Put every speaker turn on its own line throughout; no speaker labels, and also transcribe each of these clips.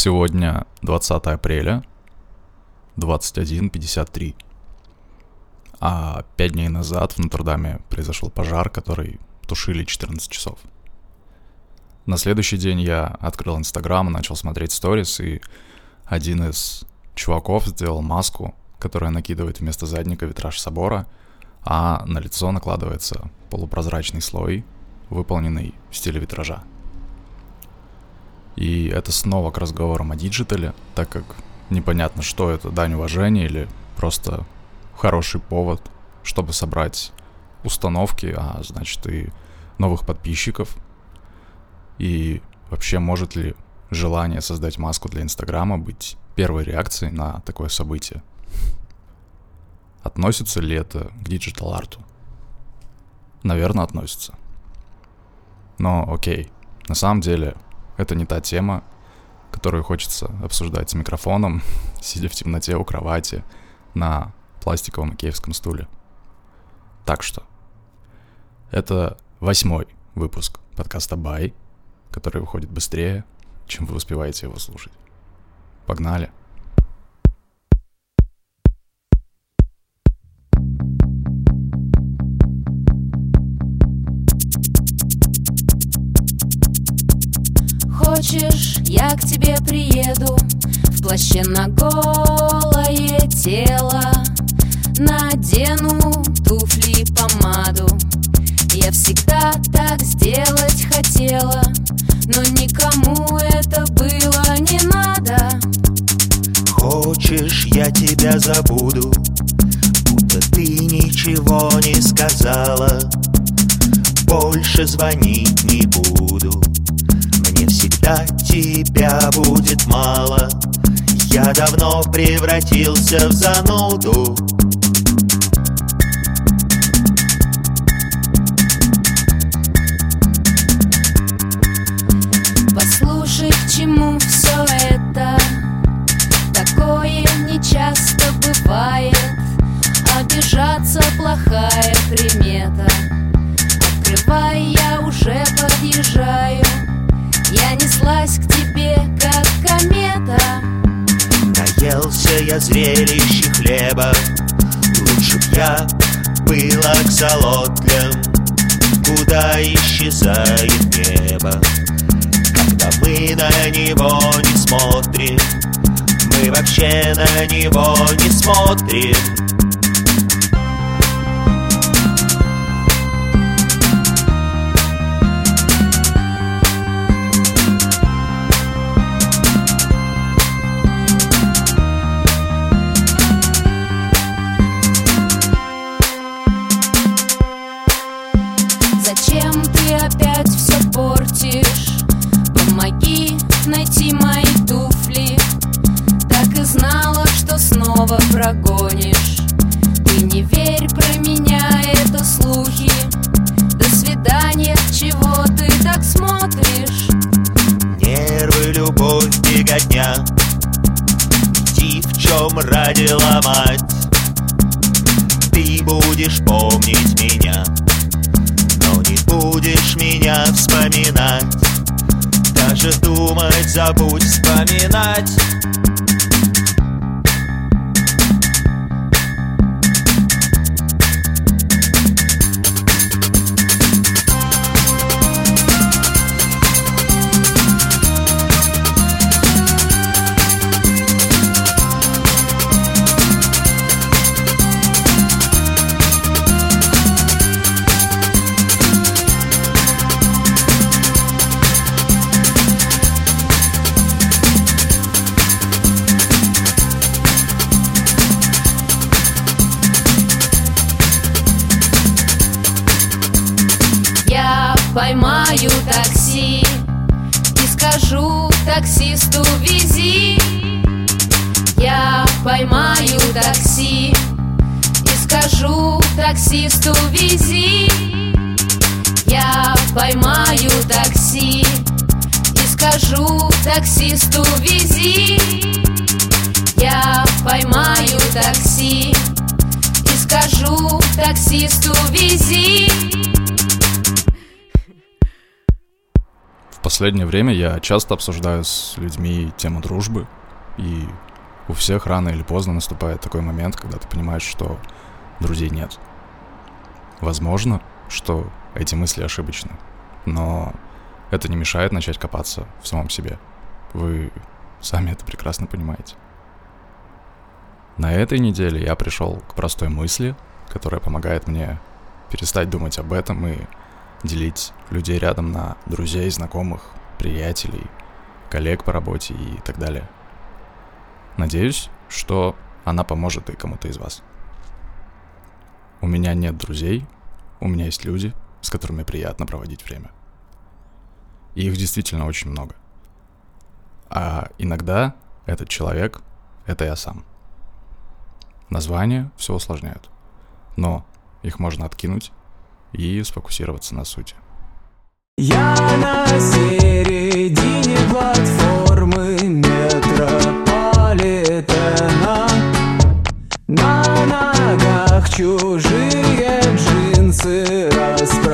Сегодня 20 апреля, 21.53. А пять дней назад в Нотр-Даме произошел пожар, который тушили 14 часов. На следующий день я открыл Инстаграм, начал смотреть сторис, и один из чуваков сделал маску, которая накидывает вместо задника витраж собора, а на лицо накладывается полупрозрачный слой, выполненный в стиле витража. И это снова к разговорам о диджитале, так как непонятно, что это, дань уважения или просто хороший повод, чтобы собрать установки, а значит и новых подписчиков. И вообще может ли желание создать маску для Инстаграма быть первой реакцией на такое событие? Относится ли это к digital-арту? Наверное, относится. Но окей, на самом деле это не та тема, которую хочется обсуждать с микрофоном, сидя в темноте у кровати на пластиковом икеевском стуле. Так что, это восьмой выпуск подкаста «Бай», который выходит быстрее, чем вы успеваете его слушать. Погнали!
Хочешь, я к тебе приеду. В плаще на голое тело Надену туфли и помаду. Я всегда так сделать хотела Но никому это было не надо.
Хочешь, я тебя забуду Будто ты ничего не сказала. Больше звонить не буду всегда тебя будет мало. Я давно превратился в зануду.
Послушай, к чему все это. Такое не часто бывает. Обижаться плохая примета. Открывай, я уже подъезжаю неслась к тебе, как комета.
Наелся я зрелищ хлеба. Лучше б я был аксолотлем Куда исчезает небо? Когда мы на него не смотрим Мы вообще на него не смотрим
меня
вспоминать. Даже думать забудь вспоминать
поймаю такси И скажу таксисту вези Я поймаю такси И скажу таксисту вези Я поймаю такси И скажу таксисту вези Я поймаю такси И скажу таксисту вези
последнее время я часто обсуждаю с людьми тему дружбы, и у всех рано или поздно наступает такой момент, когда ты понимаешь, что друзей нет. Возможно, что эти мысли ошибочны, но это не мешает начать копаться в самом себе. Вы сами это прекрасно понимаете. На этой неделе я пришел к простой мысли, которая помогает мне перестать думать об этом и делить людей рядом на друзей, знакомых, приятелей, коллег по работе и так далее. Надеюсь, что она поможет и кому-то из вас. У меня нет друзей, у меня есть люди, с которыми приятно проводить время. И их действительно очень много. А иногда этот человек — это я сам. Названия все усложняют. Но их можно откинуть и сфокусироваться на сути.
Я на середине платформы метрополитена На ногах чужие джинсы распродажи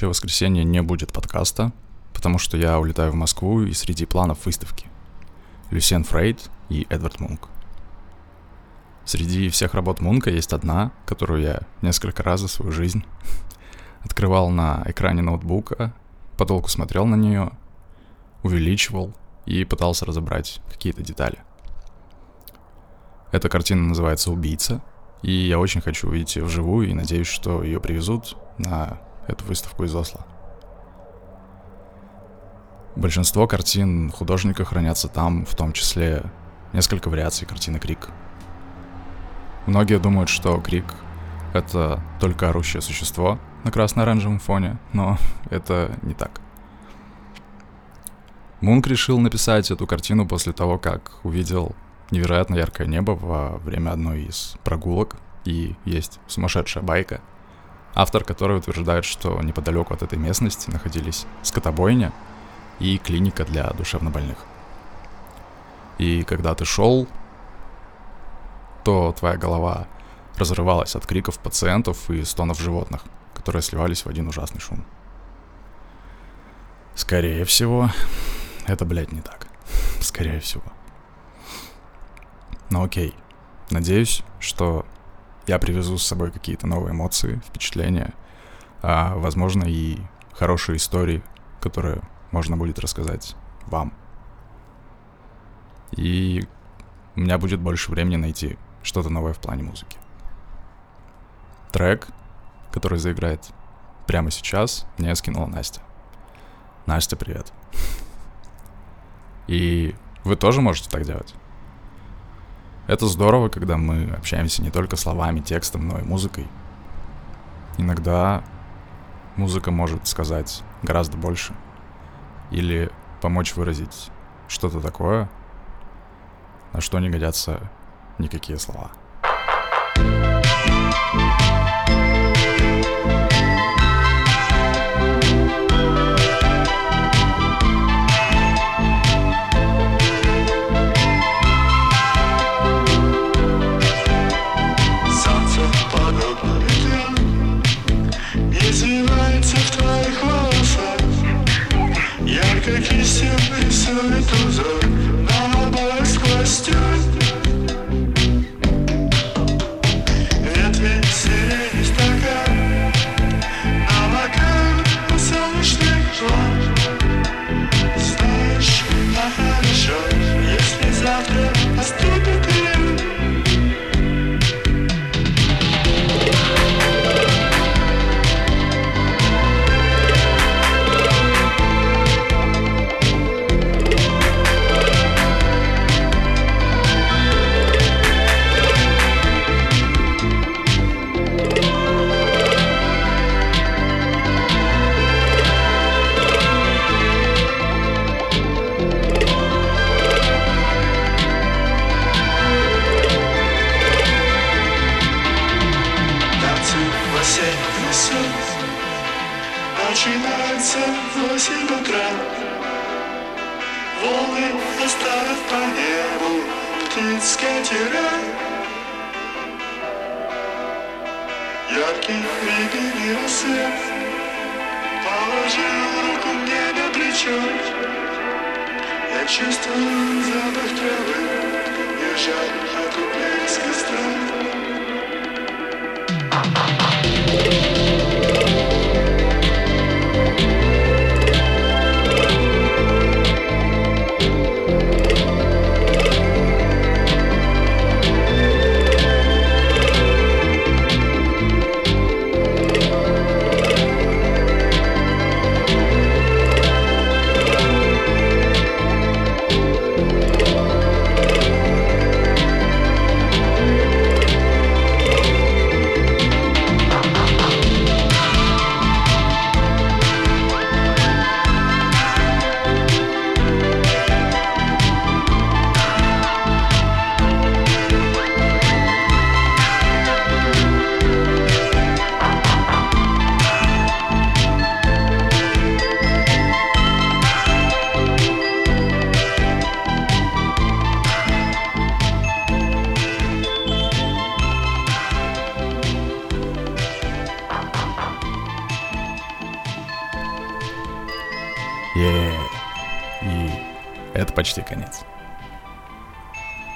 следующее воскресенье не будет подкаста, потому что я улетаю в Москву и среди планов выставки. Люсьен Фрейд и Эдвард Мунк. Среди всех работ Мунка есть одна, которую я несколько раз за свою жизнь открывал на экране ноутбука, подолгу смотрел на нее, увеличивал и пытался разобрать какие-то детали. Эта картина называется «Убийца», и я очень хочу увидеть ее вживую и надеюсь, что ее привезут на эту выставку из Осло. Большинство картин художника хранятся там, в том числе несколько вариаций картины Крик. Многие думают, что Крик — это только орущее существо на красно-оранжевом фоне, но это не так. Мунк решил написать эту картину после того, как увидел невероятно яркое небо во время одной из прогулок, и есть сумасшедшая байка, автор которой утверждает, что неподалеку от этой местности находились скотобойня и клиника для душевнобольных. И когда ты шел, то твоя голова разрывалась от криков пациентов и стонов животных, которые сливались в один ужасный шум. Скорее всего, это, блядь, не так. Скорее всего. Ну окей, Надеюсь, что я привезу с собой какие-то новые эмоции, впечатления, а, возможно, и хорошие истории, которые можно будет рассказать вам. И у меня будет больше времени найти что-то новое в плане музыки. Трек, который заиграет прямо сейчас, мне скинула Настя. Настя, привет. И вы тоже можете так делать. Это здорово, когда мы общаемся не только словами, текстом, но и музыкой. Иногда музыка может сказать гораздо больше. Или помочь выразить что-то такое, на что не годятся никакие слова.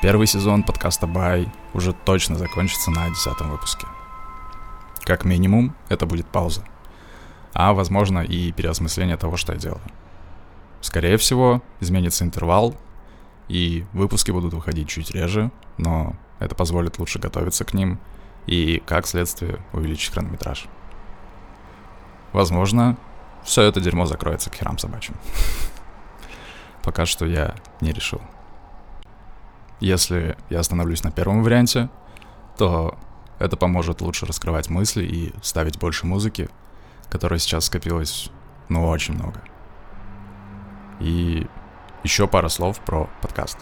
Первый сезон подкаста Бай уже точно закончится на десятом выпуске. Как минимум, это будет пауза. А, возможно, и переосмысление того, что я делаю. Скорее всего, изменится интервал, и выпуски будут выходить чуть реже, но это позволит лучше готовиться к ним и, как следствие, увеличить хронометраж. Возможно, все это дерьмо закроется к херам собачьим. Пока что я не решил. Если я остановлюсь на первом варианте, то это поможет лучше раскрывать мысли и ставить больше музыки, которой сейчас скопилось, ну, очень много. И еще пара слов про подкаст.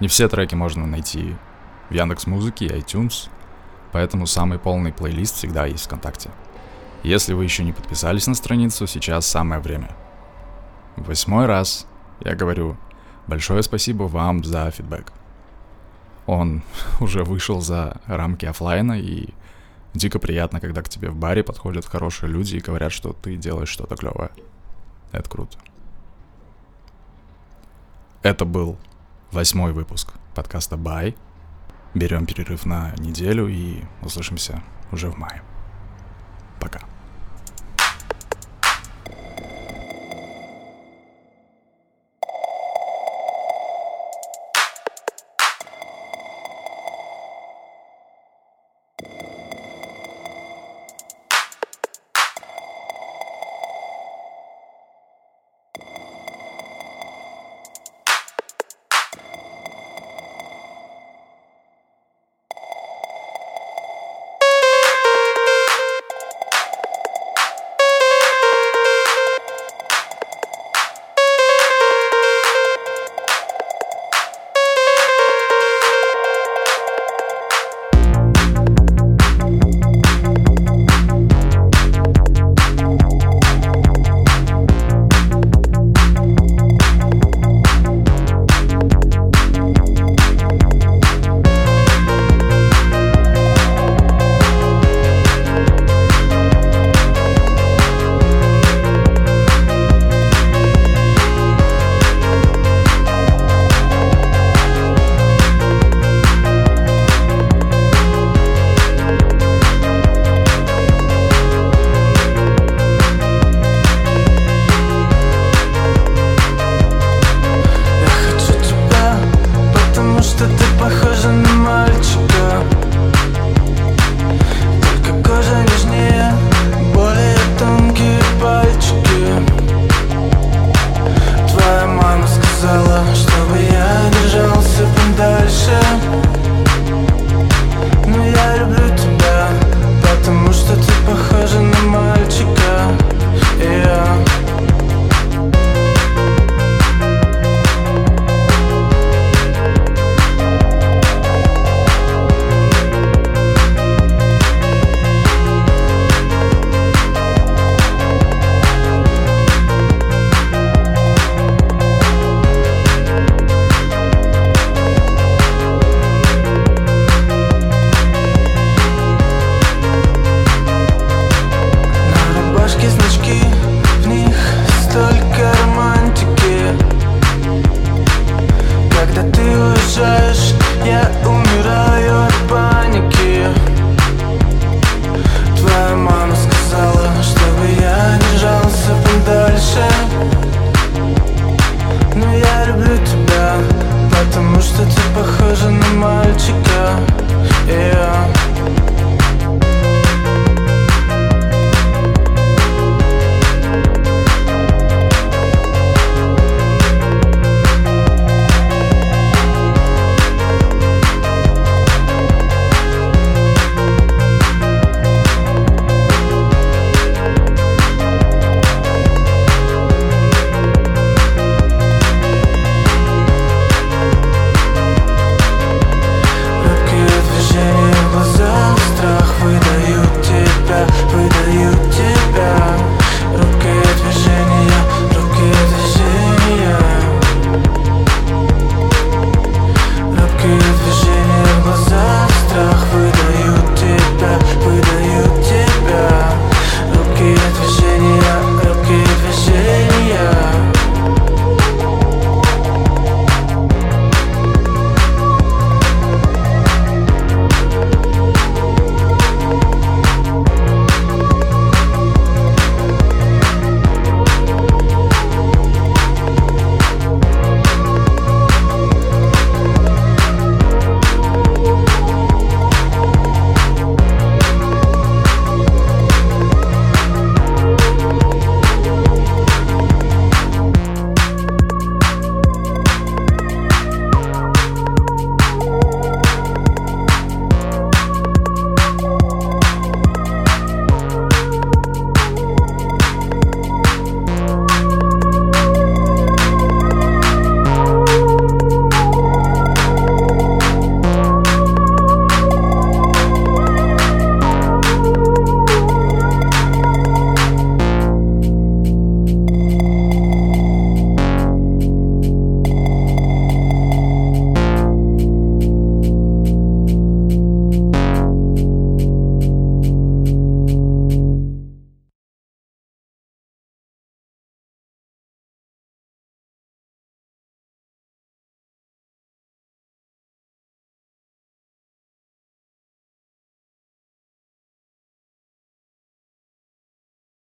Не все треки можно найти в Яндекс Музыке и iTunes, поэтому самый полный плейлист всегда есть ВКонтакте. Если вы еще не подписались на страницу, сейчас самое время. Восьмой раз я говорю большое спасибо вам за фидбэк. Он уже вышел за рамки оффлайна, и дико приятно, когда к тебе в баре подходят хорошие люди и говорят, что ты делаешь что-то клевое. Это круто. Это был восьмой выпуск подкаста Бай. берем перерыв на неделю и услышимся уже в мае. Пока.